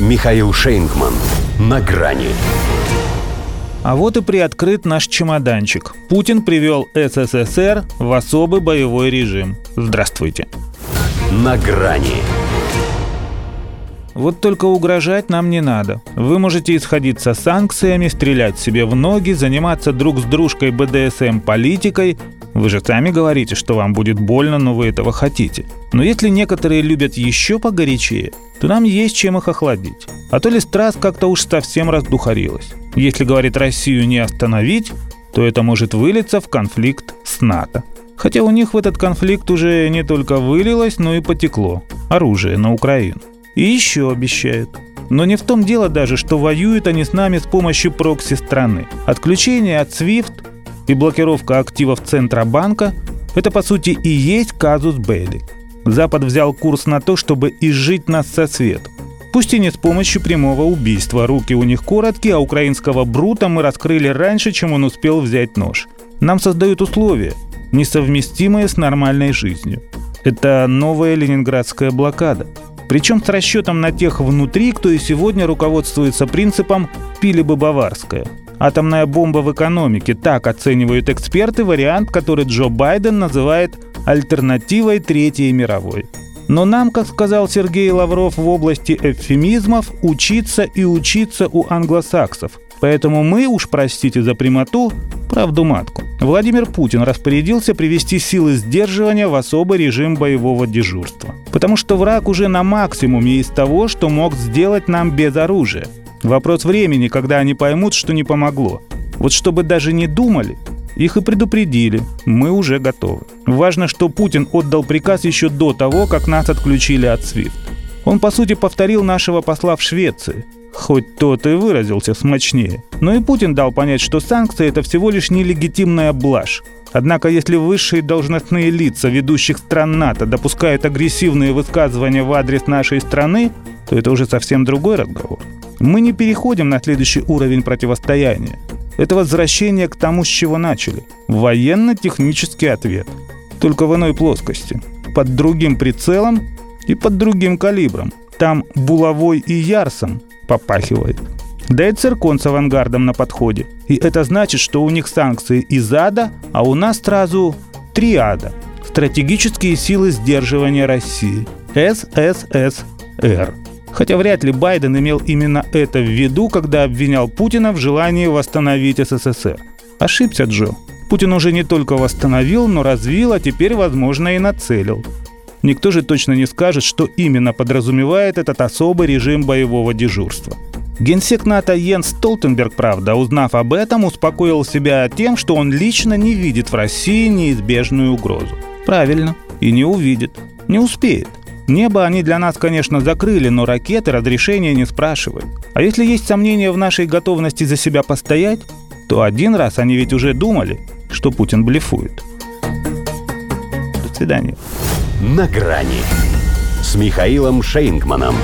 Михаил Шейнгман. На грани. А вот и приоткрыт наш чемоданчик. Путин привел СССР в особый боевой режим. Здравствуйте. На грани. Вот только угрожать нам не надо. Вы можете исходить со санкциями, стрелять себе в ноги, заниматься друг с дружкой БДСМ-политикой. Вы же сами говорите, что вам будет больно, но вы этого хотите. Но если некоторые любят еще погорячее, то нам есть чем их охладить. А то ли страст как-то уж совсем раздухарилась. Если, говорит, Россию не остановить, то это может вылиться в конфликт с НАТО. Хотя у них в этот конфликт уже не только вылилось, но и потекло. Оружие на Украину. И еще обещают. Но не в том дело даже, что воюют они с нами с помощью прокси страны. Отключение от SWIFT и блокировка активов Центробанка – это по сути и есть казус Белли. Запад взял курс на то, чтобы изжить нас со светом. Пусть и не с помощью прямого убийства. Руки у них короткие, а украинского брута мы раскрыли раньше, чем он успел взять нож. Нам создают условия, несовместимые с нормальной жизнью. Это новая ленинградская блокада – причем с расчетом на тех внутри, кто и сегодня руководствуется принципом «пили бы баварское». Атомная бомба в экономике – так оценивают эксперты вариант, который Джо Байден называет альтернативой Третьей мировой. Но нам, как сказал Сергей Лавров в области эвфемизмов, учиться и учиться у англосаксов. Поэтому мы, уж простите за прямоту, правду матку. Владимир Путин распорядился привести силы сдерживания в особый режим боевого дежурства. Потому что враг уже на максимуме из того, что мог сделать нам без оружия. Вопрос времени, когда они поймут, что не помогло. Вот чтобы даже не думали, их и предупредили. Мы уже готовы. Важно, что Путин отдал приказ еще до того, как нас отключили от SWIFT. Он, по сути, повторил нашего посла в Швеции. Хоть тот и выразился смачнее. Но и Путин дал понять, что санкции – это всего лишь нелегитимная блажь. Однако, если высшие должностные лица ведущих стран НАТО допускают агрессивные высказывания в адрес нашей страны, то это уже совсем другой разговор. Мы не переходим на следующий уровень противостояния. Это возвращение к тому, с чего начали. Военно-технический ответ. Только в иной плоскости. Под другим прицелом и под другим калибром. Там булавой и ярсом попахивает. Да и циркон с авангардом на подходе. И это значит, что у них санкции из ада, а у нас сразу три ада. Стратегические силы сдерживания России. СССР. Хотя вряд ли Байден имел именно это в виду, когда обвинял Путина в желании восстановить СССР. Ошибся Джо. Путин уже не только восстановил, но развил, а теперь, возможно, и нацелил. Никто же точно не скажет, что именно подразумевает этот особый режим боевого дежурства. Генсек НАТО Йенс Столтенберг, правда, узнав об этом, успокоил себя тем, что он лично не видит в России неизбежную угрозу. Правильно, и не увидит. Не успеет. Небо они для нас, конечно, закрыли, но ракеты разрешения не спрашивают. А если есть сомнения в нашей готовности за себя постоять, то один раз они ведь уже думали, что Путин блефует. До свидания. На грани с Михаилом Шейнгманом.